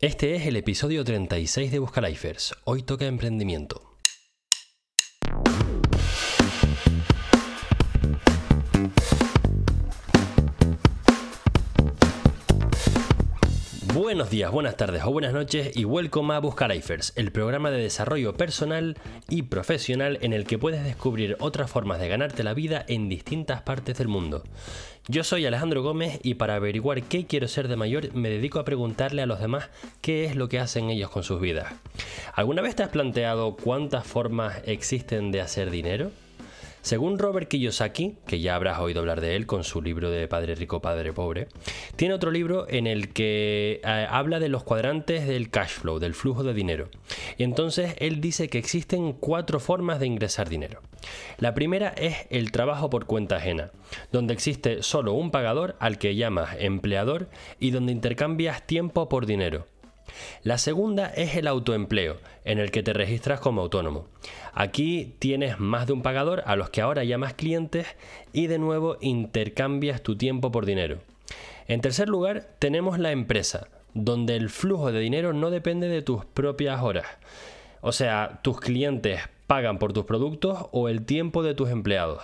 Este es el episodio 36 de Buscalifers. Hoy toca emprendimiento. Buenos días, buenas tardes o buenas noches y welcome a Buscalifers, el programa de desarrollo personal y profesional en el que puedes descubrir otras formas de ganarte la vida en distintas partes del mundo. Yo soy Alejandro Gómez y para averiguar qué quiero ser de mayor me dedico a preguntarle a los demás qué es lo que hacen ellos con sus vidas. ¿Alguna vez te has planteado cuántas formas existen de hacer dinero? Según Robert Kiyosaki, que ya habrás oído hablar de él con su libro de Padre Rico, Padre Pobre, tiene otro libro en el que eh, habla de los cuadrantes del cash flow, del flujo de dinero. Y entonces él dice que existen cuatro formas de ingresar dinero. La primera es el trabajo por cuenta ajena, donde existe solo un pagador al que llamas empleador y donde intercambias tiempo por dinero. La segunda es el autoempleo, en el que te registras como autónomo. Aquí tienes más de un pagador a los que ahora llamas clientes y de nuevo intercambias tu tiempo por dinero. En tercer lugar, tenemos la empresa, donde el flujo de dinero no depende de tus propias horas. O sea, tus clientes pagan por tus productos o el tiempo de tus empleados.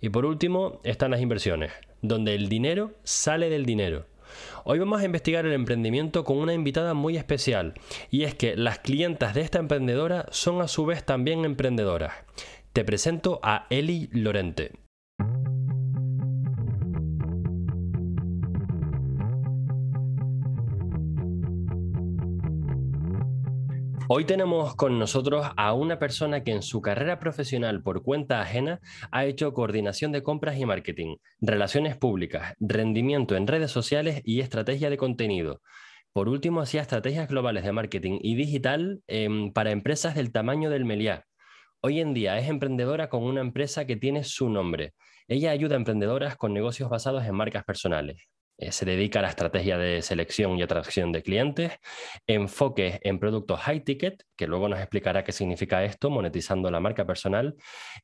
Y por último, están las inversiones, donde el dinero sale del dinero. Hoy vamos a investigar el emprendimiento con una invitada muy especial, y es que las clientas de esta emprendedora son a su vez también emprendedoras. Te presento a Eli Lorente. Hoy tenemos con nosotros a una persona que en su carrera profesional por cuenta ajena ha hecho coordinación de compras y marketing, relaciones públicas, rendimiento en redes sociales y estrategia de contenido. Por último, hacía estrategias globales de marketing y digital em, para empresas del tamaño del Meliá. Hoy en día es emprendedora con una empresa que tiene su nombre. Ella ayuda a emprendedoras con negocios basados en marcas personales. Eh, se dedica a la estrategia de selección y atracción de clientes, enfoque en productos high ticket, que luego nos explicará qué significa esto, monetizando la marca personal,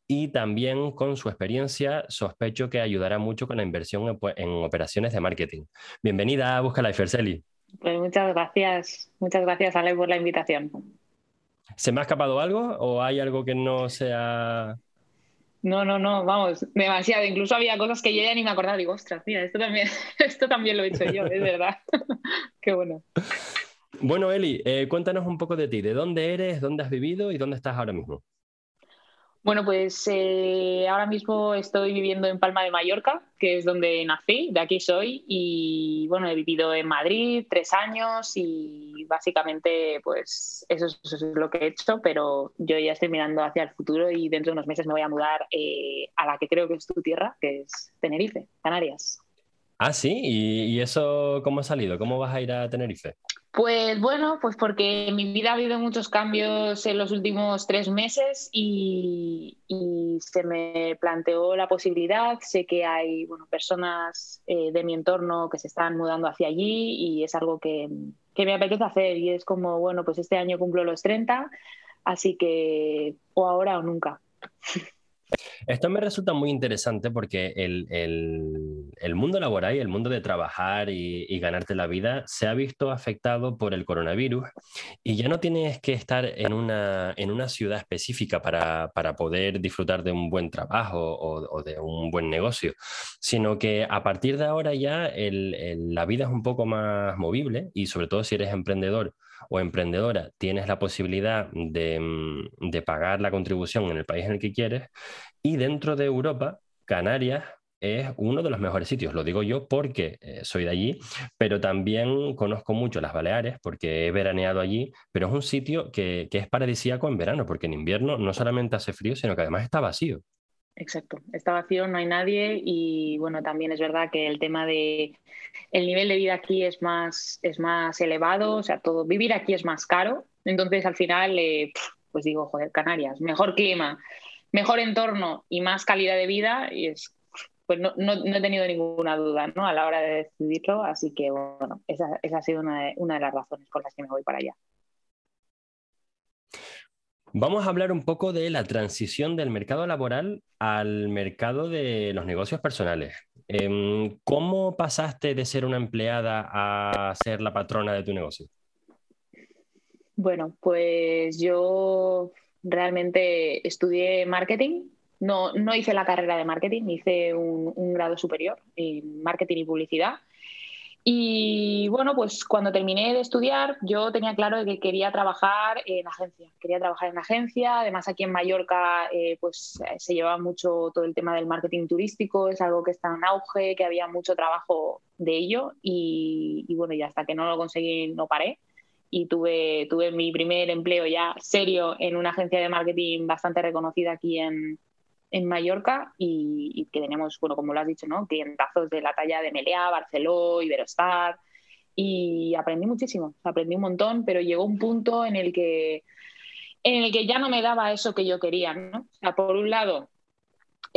y también con su experiencia sospecho que ayudará mucho con la inversión en, operaciones de marketing. Bienvenida a Busca Life. Pues muchas gracias, muchas gracias Ale por la invitación. ¿Se me ha escapado algo o hay algo que no sea no, no, no, vamos, demasiado. Incluso había cosas que yo ya ni me acordaba. Digo, ostras, mira, esto también, esto también lo he hecho yo, es verdad. Qué bueno. Bueno, Eli, eh, cuéntanos un poco de ti. ¿De dónde eres, dónde has vivido y dónde estás ahora mismo? Bueno, pues eh, ahora mismo estoy viviendo en Palma de Mallorca, que es donde nací, de aquí soy, y bueno, he vivido en Madrid tres años y básicamente pues eso es, lo que he hecho, pero yo ya estoy mirando hacia el futuro y dentro de unos meses me voy a mudar eh, a la que creo que es tu tierra, que es Tenerife, Canarias. Ah, sí, ¿Y, eso cómo ha salido? ¿Cómo vas a ir a Tenerife? Pues bueno, pues porque mi vida ha habido muchos cambios en los últimos tres meses y, se me planteó la posibilidad. Sé que hay bueno, personas eh, de mi entorno que se están mudando hacia allí y es algo que, que me apetece hacer y es como, bueno, pues este año cumplo los 30, así que o ahora o nunca. Esto me resulta muy interesante porque el, mundo laboral y el mundo de trabajar y, ganarte la vida se ha visto afectado por el coronavirus y ya no tienes que estar en una, en una ciudad específica para, poder disfrutar de un buen trabajo o, de un buen negocio, sino que a partir de ahora ya la vida es un poco más movible y sobre todo si eres emprendedor o emprendedora tienes la posibilidad de, mm, de pagar la contribución en el país en el que quieres y dentro de Europa, Canarias es uno de los mejores sitios, lo digo yo porque eh, soy de allí, pero también conozco mucho las Baleares porque he veraneado allí, pero es un sitio que, que es paradisíaco en verano, porque en invierno no solamente hace frío, sino que además está vacío. Exacto, está vacío, no hay nadie y bueno, también es verdad que el tema de el nivel de vida aquí es más, es más elevado, o sea, todo, vivir aquí es más caro, entonces al final, eh, pues digo, joder, Canarias, mejor clima, mejor entorno y más calidad de vida y es, pues no, no, he tenido ninguna duda ¿no? a la hora de decidirlo, así que bueno, esa, esa ha sido una una de las razones por las que me voy para allá. Vamos a hablar un poco de la transición del mercado laboral al mercado de los negocios personales. Em, ¿Cómo pasaste de ser una empleada a ser la patrona de tu negocio? Bueno, pues yo realmente estudié marketing. No, no hice la carrera de marketing, hice un, un grado superior en marketing y publicidad y bueno, pues cuando terminé de estudiar, yo tenía claro que quería trabajar en agencia. Quería trabajar en agencia. Además, aquí en Mallorca, eh, pues se llevaba mucho todo el tema del marketing turístico. Es algo que está en auge, que había mucho trabajo de ello. Y, y bueno, ya hasta que no lo conseguí, no paré. Y tuve, tuve mi primer empleo ya serio en una agencia de marketing bastante reconocida aquí en, en Mallorca y, que tenemos, bueno, como lo has dicho, ¿no? clientazos de la talla de Melea, Barceló, Iberostar y aprendí muchísimo, aprendí un montón, pero llegó un punto en el que en el que ya no me daba eso que yo quería, ¿no? O sea, por un lado,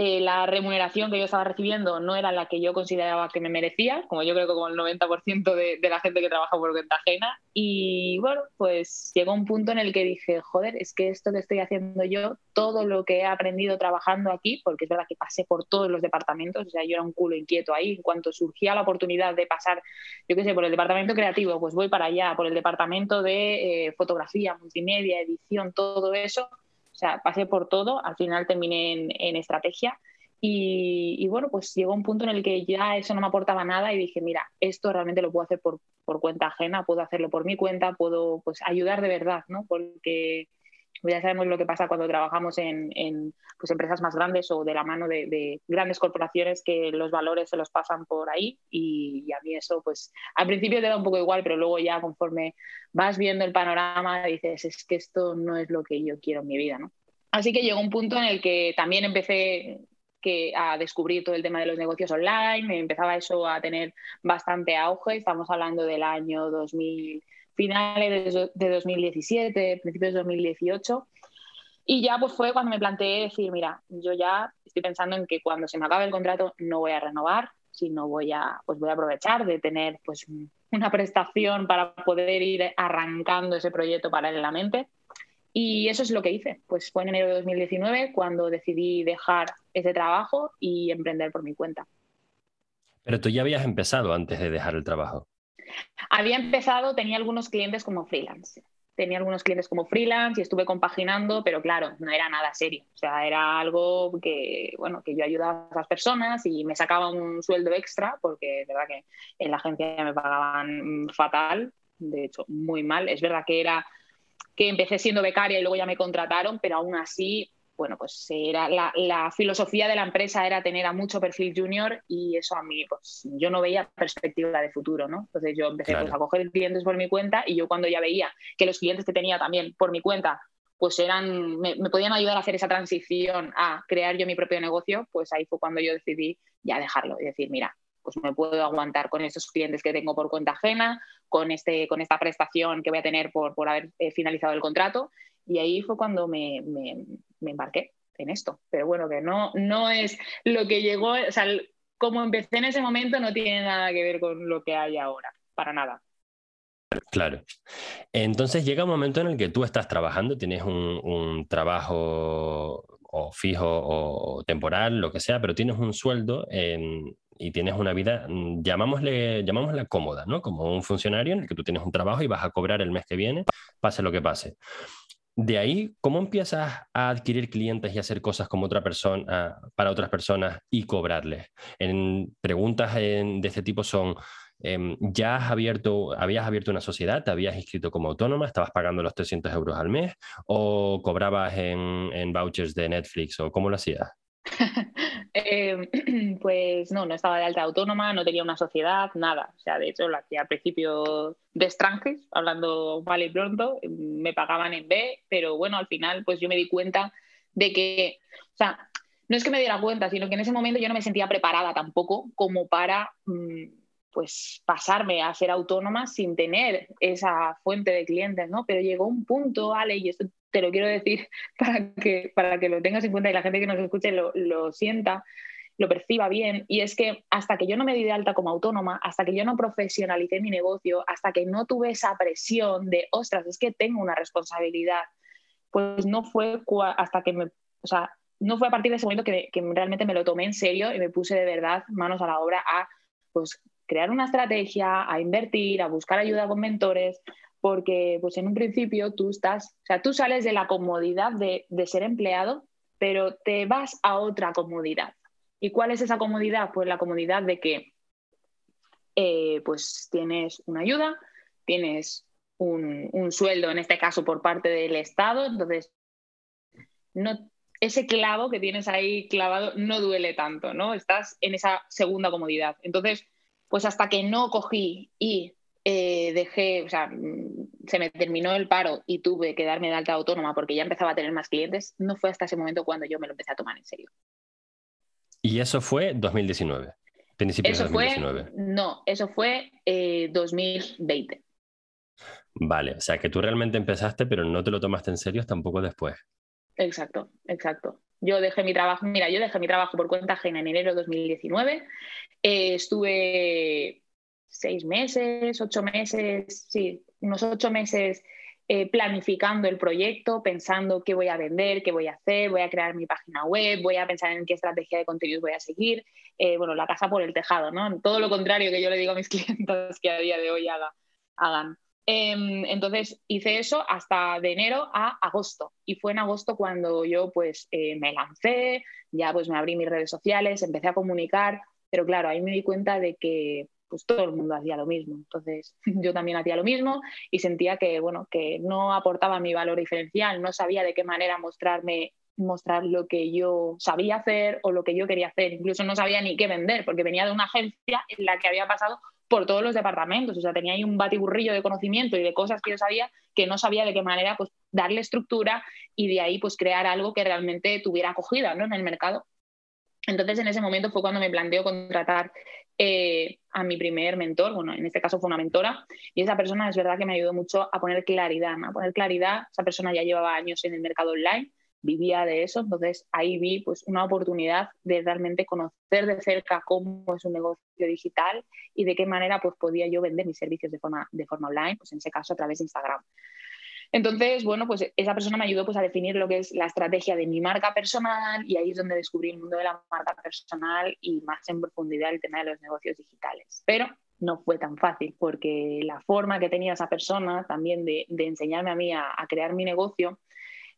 eh, la remuneración que yo estaba recibiendo no era la que yo consideraba que me merecía, como yo creo que como el 90% de, de, la gente que trabaja por cuenta ajena. Y bueno, pues llegó un punto en el que dije, joder, es que esto que estoy haciendo yo, todo lo que he aprendido trabajando aquí, porque es verdad que pasé por todos los departamentos, o sea, yo era un culo inquieto ahí, en cuanto surgía la oportunidad de pasar, yo qué sé, por el departamento creativo, pues voy para allá, por el departamento de eh, fotografía, multimedia, edición, todo eso sea, pasé por todo, al final terminé en, estrategia y, bueno, pues llegó un punto en el que ya eso no me aportaba nada y dije, mira, esto realmente lo puedo hacer por, por cuenta ajena, puedo hacerlo por mi cuenta, puedo pues ayudar de verdad, ¿no? Porque ya sabemos lo que pasa cuando trabajamos en, pues, empresas más grandes o de la mano de, grandes corporaciones que los valores se los pasan por ahí y, a mí eso pues al principio te da un poco igual, pero luego ya conforme vas viendo el panorama dices es que esto no es lo que yo quiero en mi vida, ¿no? Así que llegó un punto en el que también empecé a descubrir todo el tema de los negocios online, empezaba eso a tener bastante auge, estamos hablando del año 2000 finales de 2017, principios de 2018. Y ya pues fue cuando me planteé decir, mira, yo ya estoy pensando en que cuando se me acabe el contrato no voy a renovar, sino voy a, pues voy a aprovechar de tener pues una prestación para poder ir arrancando ese proyecto paralelamente. Y eso es lo que hice. Pues fue en enero de 2019 cuando decidí dejar ese trabajo y emprender por mi cuenta. Pero tú ya habías empezado antes de dejar el trabajo. Había empezado, tenía algunos clientes como freelance. Tenía algunos clientes como freelance y estuve compaginando, pero claro, no era nada serio. O sea, era algo que, bueno, que yo ayudaba a esas personas y me sacaba un sueldo extra, porque es verdad que en la agencia me pagaban fatal, de hecho, muy mal. Es verdad que era que empecé siendo becaria y luego ya me contrataron, pero aún así bueno, pues era la, filosofía de la empresa era tener a mucho perfil junior y eso a mí, pues yo no veía perspectiva de futuro, ¿no? Entonces yo empecé pues, a coger clientes por mi cuenta y yo cuando ya veía que los clientes que tenía también por mi cuenta, pues eran, me, podían ayudar a hacer esa transición a crear yo mi propio negocio, pues ahí fue cuando yo decidí ya dejarlo y decir, mira, pues me puedo aguantar con esos clientes que tengo por cuenta ajena, con, este, con esta prestación que voy a tener por, por haber eh, finalizado el contrato y ahí fue cuando me, embarqué en esto. Pero bueno, que no, no es lo que llegó, o sea, como empecé en ese momento no tiene nada que ver con lo que hay ahora, para nada. Claro. Entonces llega un momento en el que tú estás trabajando, tienes un, trabajo o fijo o temporal, lo que sea, pero tienes un sueldo y tienes una vida, mm, llamámosle, llamámosla cómoda, ¿no? Como un funcionario en el que tú tienes un trabajo y vas a cobrar el mes que viene, pase lo que pase. De ahí, ¿cómo empiezas a adquirir clientes y hacer cosas como otra persona, para otras personas y cobrarles? En preguntas de este tipo son, em, ¿ya has abierto, habías abierto una sociedad, te habías inscrito como autónoma, estabas pagando los 300 euros al mes o cobrabas en, en vouchers de Netflix o cómo lo hacías? Em, pues no, no estaba de alta autónoma, no tenía una sociedad, nada. O sea, de hecho, lo hacía al principio de extranjeros, hablando mal y pronto, me pagaban en B, pero bueno, al final, pues yo me di cuenta de que, o sea, no es que me diera cuenta, sino que en ese momento yo no me sentía preparada tampoco como para mm, pues pasarme a ser autónoma sin tener esa fuente de clientes, ¿no? Pero llegó un punto, Ale, y esto te lo quiero decir para que, para que lo tengas en cuenta y la gente que nos escuche lo, lo sienta, lo perciba bien, y es que hasta que yo no me di de alta como autónoma, hasta que yo no profesionalicé mi negocio, hasta que no tuve esa presión de, ostras, es que tengo una responsabilidad, pues no fue hasta que me, o sea, no fue a partir de ese momento que, que realmente me lo tomé en serio y me puse de verdad manos a la obra a pues crear una estrategia, a invertir, a buscar ayuda con mentores, porque pues en un principio tú estás, o sea, tú sales de la comodidad de, ser empleado, pero te vas a otra comodidad. ¿Y cuál es esa comodidad? Pues la comodidad de que eh, pues tienes una ayuda, tienes un, un, sueldo, en este caso por parte del Estado, entonces no, ese clavo que tienes ahí clavado no duele tanto, ¿no? Estás en esa segunda comodidad. Entonces, pues hasta que no cogí y eh, dejé, o sea, mm, se me terminó el paro y tuve que darme de alta autónoma porque ya empezaba a tener más clientes, no fue hasta ese momento cuando yo me lo empecé a tomar en serio. ¿Y eso fue 2019? Principios eso de 2019. Fue, no, eso fue 2020. Eh, vale, o sea que tú realmente empezaste, pero no te lo tomaste en serio hasta un poco después. Exacto, exacto. Yo dejé mi trabajo, mira, yo dejé mi trabajo por cuenta ajena en enero de 2019. Eh, estuve seis meses, ocho meses, sí, unos ocho meses eh, planificando el proyecto, pensando qué voy a vender, qué voy a hacer, voy a crear mi página web, voy a pensar en qué estrategia de contenidos voy a seguir. Eh, bueno, la casa por el tejado, ¿no? Todo lo contrario que yo le digo a mis clientes que a día de hoy hagan. Em, entonces hice eso hasta de enero a agosto y fue en agosto cuando yo pues eh, me lancé, ya pues me abrí mis redes sociales, empecé a comunicar, pero claro, ahí me di cuenta de que pues todo el mundo hacía lo mismo. Entonces yo también hacía lo mismo y sentía que, bueno, que no aportaba mi valor diferencial, no sabía de qué manera mostrarme mostrar lo que yo sabía hacer o lo que yo quería hacer. Incluso no sabía ni qué vender, porque venía de una agencia en la que había pasado por todos los departamentos. O sea, tenía ahí un batiburrillo de conocimiento y de cosas que yo sabía que no sabía de qué manera pues, darle estructura y de ahí pues, crear algo que realmente tuviera acogida ¿no? en el mercado. Entonces, en ese momento fue cuando me planteó contratar eh, a mi primer mentor, bueno, en este caso fue una mentora, y esa persona es verdad que me ayudó mucho a poner claridad, a poner claridad, esa persona ya llevaba años en el mercado online, vivía de eso, entonces ahí vi pues una oportunidad de realmente conocer de cerca cómo es un negocio digital y de qué manera pues podía yo vender mis servicios de forma, de forma online, pues en ese caso a través de Instagram. Entonces, bueno, pues esa persona me ayudó pues a definir lo que es la estrategia de mi marca personal y ahí es donde descubrí el mundo de la marca personal y más en profundidad el tema de los negocios digitales. Pero no fue tan fácil porque la forma que tenía esa persona también de, enseñarme a mí a crear mi negocio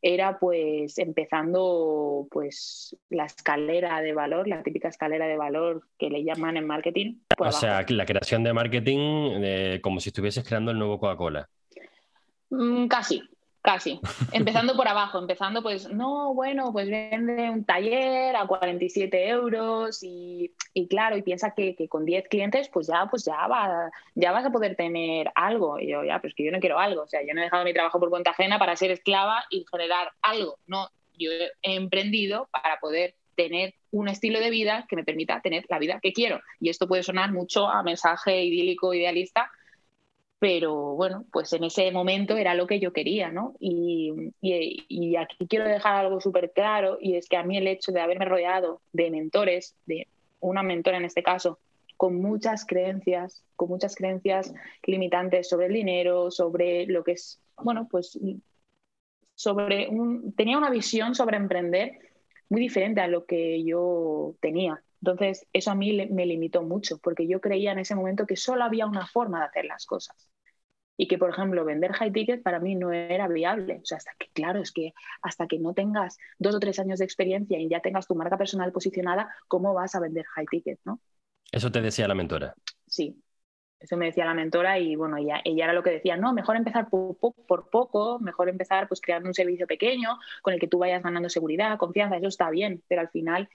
era pues empezando pues la escalera de valor, la típica escalera de valor que le llaman en marketing. O sea, la creación de marketing eh, como si estuvieses creando el nuevo Coca-Cola. Mm, casi, Casi, empezando por abajo, empezando pues, no, bueno, pues vende un taller a 47 euros y, claro, y piensa que, que, con 10 clientes pues ya, pues ya, va, ya vas a poder tener algo. Y yo, ya, pues que yo no quiero algo, o sea, yo no he dejado mi trabajo por cuenta ajena para ser esclava y generar algo, no, yo he emprendido para poder tener un estilo de vida que me permita tener la vida que quiero. Y esto puede sonar mucho a mensaje idílico, idealista, pero bueno, pues en ese momento era lo que yo quería, ¿no? Y, y, aquí quiero dejar algo súper claro, y es que a mí el hecho de haberme rodeado de mentores, de una mentora en este caso, con muchas creencias, con muchas creencias limitantes sobre el dinero, sobre lo que es, bueno, pues sobre un, tenía una visión sobre emprender muy diferente a lo que yo tenía. Entonces, eso a mí me limitó mucho, porque yo creía en ese momento que solo había una forma de hacer las cosas y que, por ejemplo, vender high ticket para mí no era viable. O sea, hasta que, claro, es que hasta que no tengas dos o tres años de experiencia y ya tengas tu marca personal posicionada, ¿cómo vas a vender high ticket, no? Eso te decía la mentora. Sí, eso me decía la mentora y bueno, ella, ella era lo que decía, no, mejor empezar por, poco, mejor empezar pues creando un servicio pequeño con el que tú vayas ganando seguridad, confianza, eso está bien, pero al final,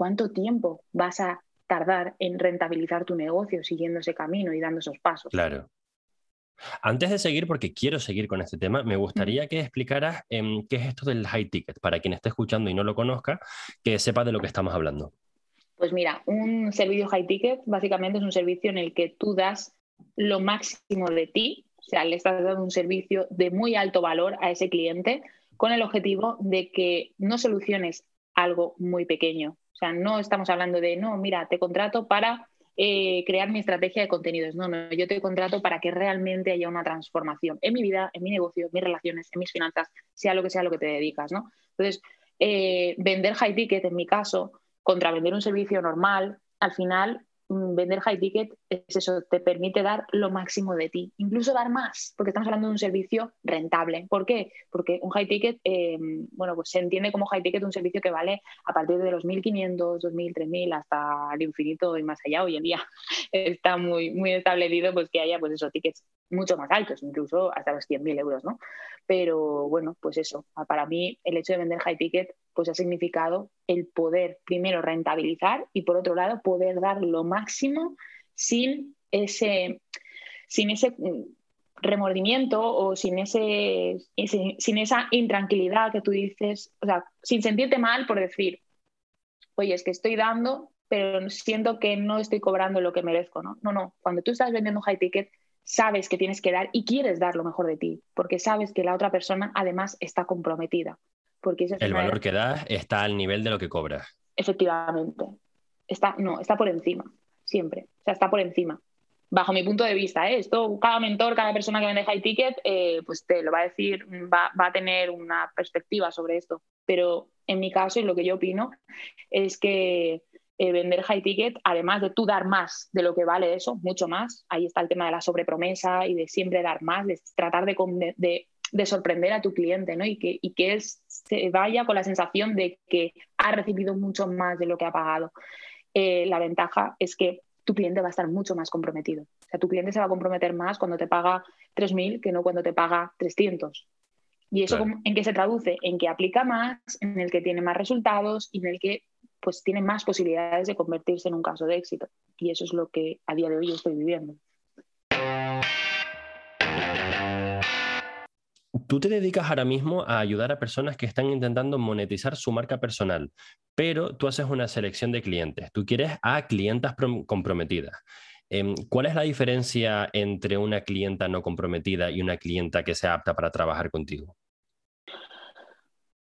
¿cuánto tiempo vas a tardar en rentabilizar tu negocio siguiendo ese camino y dando esos pasos? Claro. Antes de seguir, porque quiero seguir con este tema, me gustaría que explicaras em, qué es esto del high ticket, para quien esté escuchando y no lo conozca, que sepa de lo que estamos hablando. Pues mira, un servicio high ticket básicamente es un servicio en el que tú das lo máximo de ti, o sea, le estás dando un servicio de muy alto valor a ese cliente con el objetivo de que no soluciones algo muy pequeño. O sea, no estamos hablando de, no, mira, te contrato para eh, crear mi estrategia de contenidos. No, no, yo te contrato para que realmente haya una transformación en mi vida, en mi negocio, en mis relaciones, en mis finanzas, sea lo que sea lo que te dedicas, ¿no? Entonces, eh, vender high ticket, en mi caso, contra vender un servicio normal, al final vender high ticket es eso, te permite dar lo máximo de ti, incluso dar más, porque estamos hablando de un servicio rentable. ¿Por qué? Porque un high ticket, em, bueno, pues se entiende como high ticket un servicio que vale a partir de los 1.500, 2.000, 3.000 hasta el infinito y más allá. Hoy en día está muy, muy establecido pues que haya pues esos tickets mucho más altos, incluso hasta los 100.000 euros, ¿no? Pero bueno, pues eso, para mí el hecho de vender high ticket pues ha significado el poder primero rentabilizar y por otro lado poder dar lo máximo sin ese, sin ese mm, remordimiento o sin, ese, sin esa intranquilidad que tú dices, o sea, sin sentirte mal por decir, oye, es que estoy dando, pero siento que no estoy cobrando lo que merezco, ¿no? No, no, cuando tú estás vendiendo high ticket, sabes que tienes que dar y quieres dar lo mejor de ti, porque sabes que la otra persona además está comprometida. Porque el valor que das está al nivel de lo que cobras. Efectivamente. Está, no, está por encima, siempre. O sea, está por encima. Bajo mi punto de vista, ¿eh? esto cada mentor, cada persona que vende high ticket, eh, pues te lo va a decir, va, va a tener una perspectiva sobre esto. Pero en mi caso y lo que yo opino es que eh, vender high ticket, además de tú dar más de lo que vale eso, mucho más, ahí está el tema de la sobrepromesa y de siempre dar más, de tratar de, de, de sorprender a tu cliente ¿no? y, que, y que él se vaya con la sensación de que ha recibido mucho más de lo que ha pagado. Eh, la ventaja es que tu cliente va a estar mucho más comprometido. O sea, tu cliente se va a comprometer más cuando te paga 3.000 que no cuando te paga 300. ¿Y eso en qué se traduce? En que aplica más, en el que tiene más resultados y en el que pues, tiene más posibilidades de convertirse en un caso de éxito. Y eso es lo que a día de hoy estoy viviendo. Tú te dedicas ahora mismo a ayudar a personas que están intentando monetizar su marca personal, pero tú haces una selección de clientes. Tú quieres a clientas comprometidas. Em, ¿Cuál es la diferencia entre una clienta no comprometida y una clienta que sea apta para trabajar contigo?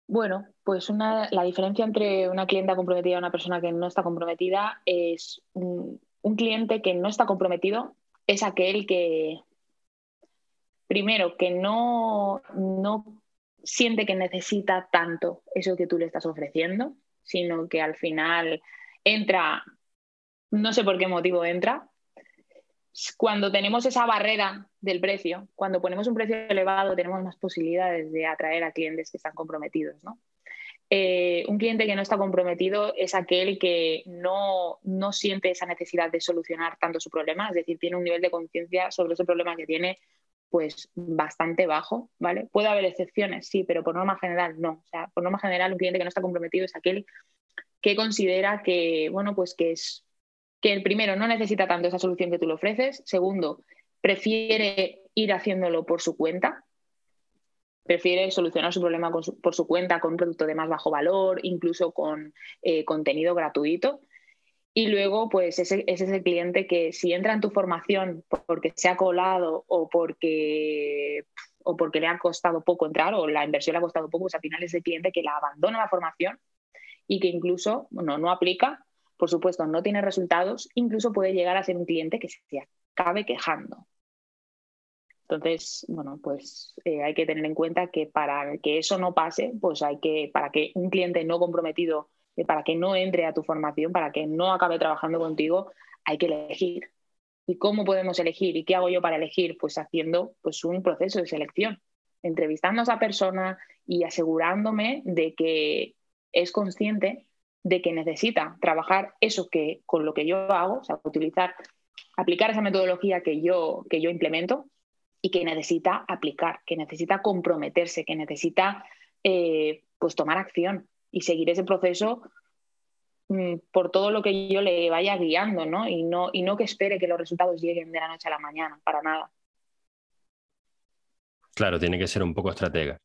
Bueno, pues la diferencia entre una clienta comprometida y una persona que no está comprometida es un cliente que no está comprometido es aquel que primero, que no, no siente que necesita tanto eso que tú le estás ofreciendo, sino que al final entra, no sé por qué motivo entra, cuando tenemos esa barrera del precio, cuando ponemos un precio elevado, tenemos más posibilidades de atraer a clientes que están comprometidos. ¿no? Eh, un cliente que no está comprometido es aquel que no, no siente esa necesidad de solucionar tanto su problema, es decir, tiene un nivel de conciencia sobre ese problema que tiene pues bastante bajo, ¿vale? Puede haber excepciones, sí, pero por norma general no. O sea, por norma general un cliente que no está comprometido es aquel que considera que, bueno, pues que es que el primero no necesita tanto esa solución que tú le ofreces, segundo, prefiere ir haciéndolo por su cuenta, prefiere solucionar su problema por su cuenta con un producto de más bajo valor, incluso con eh, contenido gratuito. Y luego, pues ese, es el cliente que si entra en tu formación porque se ha colado o porque, o porque le ha costado poco entrar o la inversión le ha costado poco, pues al final es el cliente que la abandona la formación y que incluso bueno, no aplica, por supuesto, no tiene resultados, incluso puede llegar a ser un cliente que se acabe quejando. Entonces, bueno, pues eh, hay que tener en cuenta que para que eso no pase, pues hay que, para que un cliente no comprometido para que no entre a tu formación, para que no acabe trabajando contigo, hay que elegir. ¿Y cómo podemos elegir? ¿Y qué hago yo para elegir? Pues haciendo pues, un proceso de selección, entrevistando a esa persona y asegurándome de que es consciente de que necesita trabajar eso que con lo que yo hago, o sea, utilizar, aplicar esa metodología que yo, que yo implemento y que necesita aplicar, que necesita comprometerse, que necesita eh, pues tomar acción y seguir ese proceso mm, por todo lo que yo le vaya guiando, ¿no? Y, ¿no? y no que espere que los resultados lleguen de la noche a la mañana, para nada. Claro, tiene que ser un poco estratega.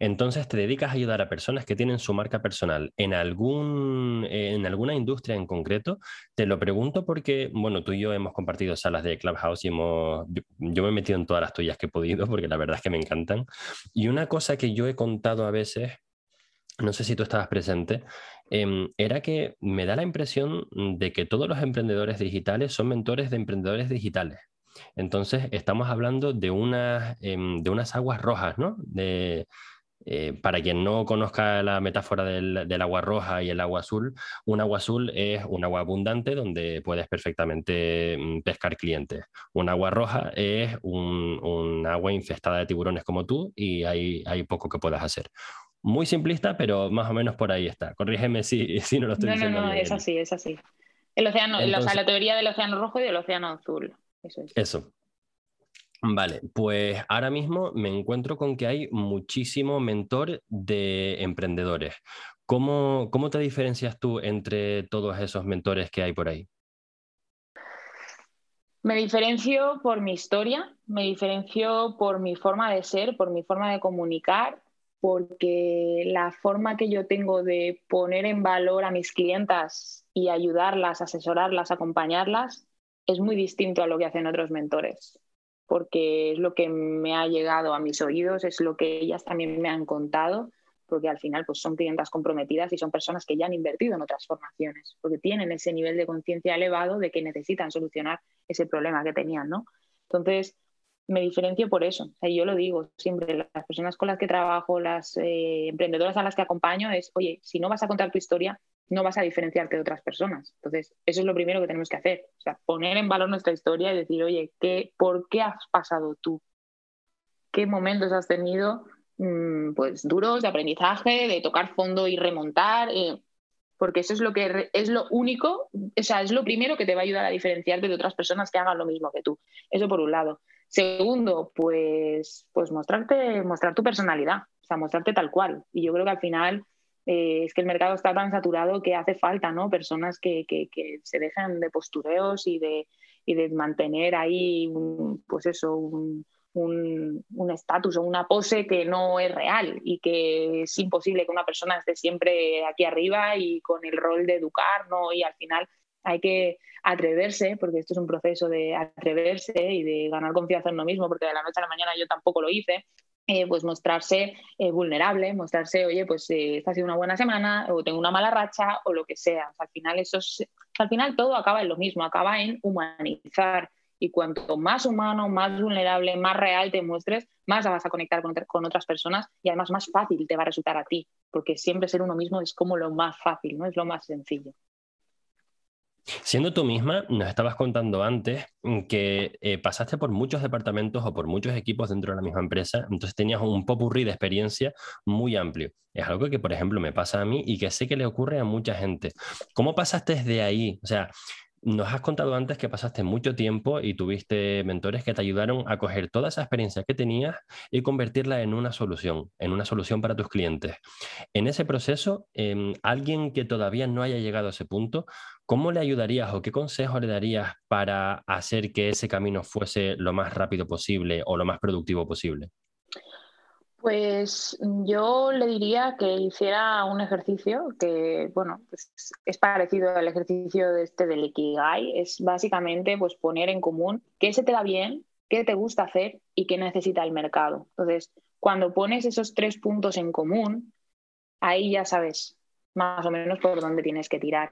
Entonces, te dedicas a ayudar a personas que tienen su marca personal en, algún, en alguna industria en concreto. Te lo pregunto porque, bueno, tú y yo hemos compartido salas de Clubhouse y hemos, yo me he metido en todas las tuyas que he podido porque la verdad es que me encantan. Y una cosa que yo he contado a veces no sé si tú estabas presente, em, era que me da la impresión de que todos los emprendedores digitales son mentores de emprendedores digitales. Entonces, estamos hablando de unas, em, de unas aguas rojas, ¿no? De, eh, para quien no conozca la metáfora del, agua roja y el agua azul, un agua azul es un agua abundante donde puedes perfectamente mm, pescar clientes. Un agua roja es un, agua infestada de tiburones como tú y hay, hay poco que puedas hacer. Muy simplista, pero más o menos por ahí está. Corrígeme si, si no lo estoy diciendo. No, no, es así, es así. El océano, la teoría del océano rojo y del océano azul. Eso es. Eso. Vale, pues ahora mismo me encuentro con que hay muchísimo mentor de emprendedores. ¿Cómo, ¿Cómo, te diferencias tú entre todos esos mentores que hay por ahí? Me diferencio por mi historia, me diferencio por mi forma de ser, por mi forma de comunicar, porque la forma que yo tengo de poner en valor a mis clientas y ayudarlas, asesorarlas, acompañarlas, es muy distinto a lo que hacen otros mentores porque es lo que me ha llegado a mis oídos, es lo que ellas también me han contado, porque al final pues son clientas comprometidas y son personas que ya han invertido en otras formaciones, porque tienen ese nivel de conciencia elevado de que necesitan solucionar ese problema que tenían, ¿no? Entonces, me diferencio por eso. yo lo digo siempre, las personas con las que trabajo, las eh, emprendedoras a las que acompaño, es, oye, si no vas a contar tu historia, no vas a diferenciarte de otras personas. Entonces, eso es lo primero que tenemos que hacer. O sea, poner en valor nuestra historia y decir, oye, ¿qué, ¿por qué has pasado tú? ¿Qué momentos has tenido mm, pues duros de aprendizaje, de tocar fondo y remontar? Eh, porque eso es lo que es lo único, o sea, es lo primero que te va a ayudar a diferenciarte de otras personas que hagan lo mismo que tú. Eso por un lado. Segundo, pues, pues mostrarte, mostrar tu personalidad, o sea, mostrarte tal cual. Y yo creo que al final eh, es que el mercado está tan saturado que hace falta, ¿no? Personas que, se dejan de postureos y de, de mantener ahí, pues eso, un estatus o una pose que no es real y que es imposible que una persona esté siempre aquí arriba y con el rol de educar, ¿no? Y al final hay que atreverse, porque esto es un proceso de atreverse y de ganar confianza en uno mismo, porque de la noche a la mañana yo tampoco lo hice, eh, pues mostrarse eh, vulnerable, mostrarse, oye, pues eh, esta ha sido una buena semana o tengo una mala racha o lo que sea. al final eso al final todo acaba en lo mismo, acaba en humanizar. Y cuanto más humano, más vulnerable, más real te muestres, más vas a conectar con, con, otras personas y además más fácil te va a resultar a ti, porque siempre ser uno mismo es como lo más fácil, ¿no? Es lo más sencillo. Siendo tú misma, nos estabas contando antes que eh, pasaste por muchos departamentos o por muchos equipos dentro de la misma empresa, entonces tenías un popurrí de experiencia muy amplio. Es algo que, por ejemplo, me pasa a mí y que sé que le ocurre a mucha gente. ¿Cómo pasaste desde ahí? O sea, nos has contado antes que pasaste mucho tiempo y tuviste mentores que te ayudaron a coger toda esa experiencia que tenías y convertirla en una solución, en una solución para tus clientes. En ese proceso, em, alguien que todavía no haya llegado a ese punto, ¿cómo le ayudarías o qué consejo le darías para hacer que ese camino fuese lo más rápido posible o lo más productivo posible? Pues yo le diría que hiciera un ejercicio que, bueno, pues es parecido al ejercicio de este del Ikigai. Es básicamente pues poner en común qué se te da bien, qué te gusta hacer y qué necesita el mercado. Entonces, cuando pones esos tres puntos en común, ahí ya sabes más o menos por dónde tienes que tirar.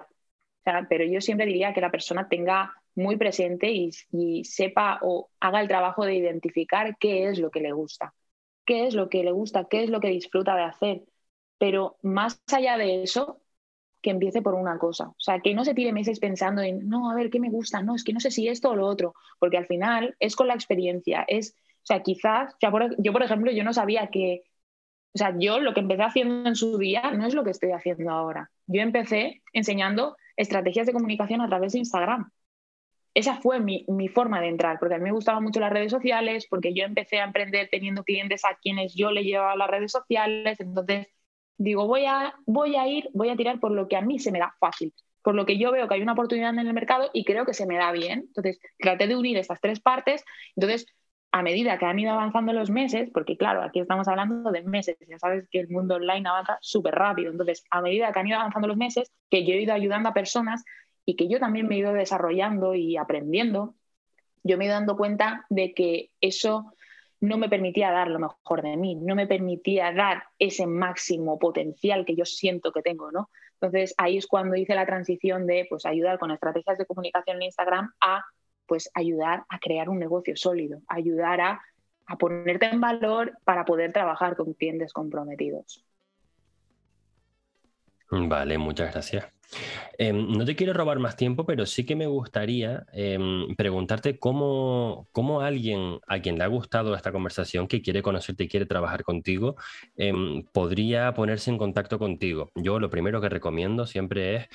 Pero yo siempre diría que la persona tenga muy presente y sepa o haga el trabajo de identificar qué es lo que le gusta qué es lo que le gusta, qué es lo que disfruta de hacer. Pero más allá de eso, que empiece por una cosa. O sea, que no se tire meses pensando en, no, a ver, ¿qué me gusta? No, es que no sé si esto o lo otro. Porque al final es con la experiencia. Es, o sea, quizás, yo por ejemplo, yo no sabía que, o sea, yo lo que empecé haciendo en su día no es lo que estoy haciendo ahora. Yo empecé enseñando estrategias de comunicación a través de Instagram. Esa fue mi, forma de entrar, porque a mí me gustaban mucho las redes sociales, porque yo empecé a emprender teniendo clientes a quienes yo le llevaba las redes sociales, entonces digo, voy a, voy a ir, voy a tirar por lo que a mí se me da fácil, por lo que yo veo que hay una oportunidad en el mercado y creo que se me da bien. Entonces, traté de unir estas tres partes, entonces a medida que han ido avanzando los meses, porque claro, aquí estamos hablando de meses, ya sabes que el mundo online avanza súper rápido, entonces a medida que han ido avanzando los meses, que yo he ido ayudando a personas y que yo también me he ido desarrollando y aprendiendo, yo me he ido dando cuenta de que eso no me permitía dar lo mejor de mí, no me permitía dar ese máximo potencial que yo siento que tengo, ¿no? Entonces ahí es cuando hice la transición de pues ayudar con estrategias de comunicación en Instagram a pues ayudar a crear un negocio sólido, ayudar a a ponerte en valor para poder trabajar con clientes comprometidos. Vale, muchas gracias. Em, no te quiero robar más tiempo, pero sí que me gustaría em, preguntarte cómo, alguien a quien le ha gustado esta conversación, que quiere conocerte y quiere trabajar contigo, em, podría ponerse en contacto contigo. Yo lo primero que recomiendo siempre es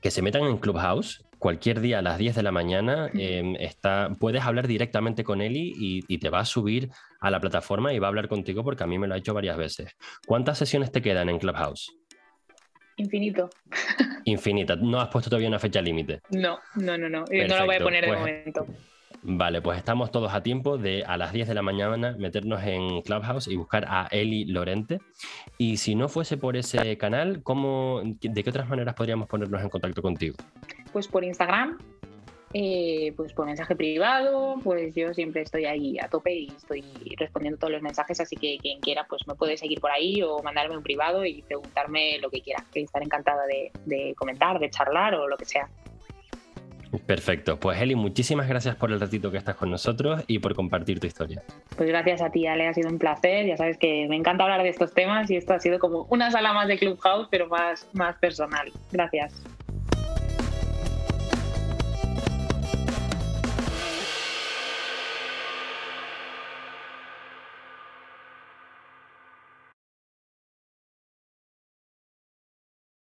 que se metan en Clubhouse. Cualquier día a las 10 de la mañana está, puedes hablar directamente con Eli y, y, te va a subir a la plataforma y va a hablar contigo porque a mí me lo ha hecho varias veces. ¿Cuántas sesiones te quedan en Clubhouse? Infinito. Infinita. ¿No has puesto todavía una fecha límite? No, no, no, no. no lo voy a poner de pues, momento. Vale, pues estamos todos a tiempo de a las 10 de la mañana meternos en Clubhouse y buscar a Eli Lorente. Y si no fuese por ese canal, ¿cómo, ¿de qué otras maneras podríamos ponernos en contacto contigo? Pues por Instagram, eh, pues por mensaje privado, pues yo siempre estoy ahí a tope y estoy respondiendo todos los mensajes, así que quien quiera pues me puede seguir por ahí o mandarme un privado y preguntarme lo que quiera, que estaré encantada de, comentar, de charlar o lo que sea. Perfecto. Pues Eli, muchísimas gracias por el ratito que estás con nosotros y por compartir tu historia. Pues gracias a ti, Ale, ha sido un placer. Ya sabes que me encanta hablar de estos temas y esto ha sido como una sala más de Clubhouse, pero más, más personal. Gracias.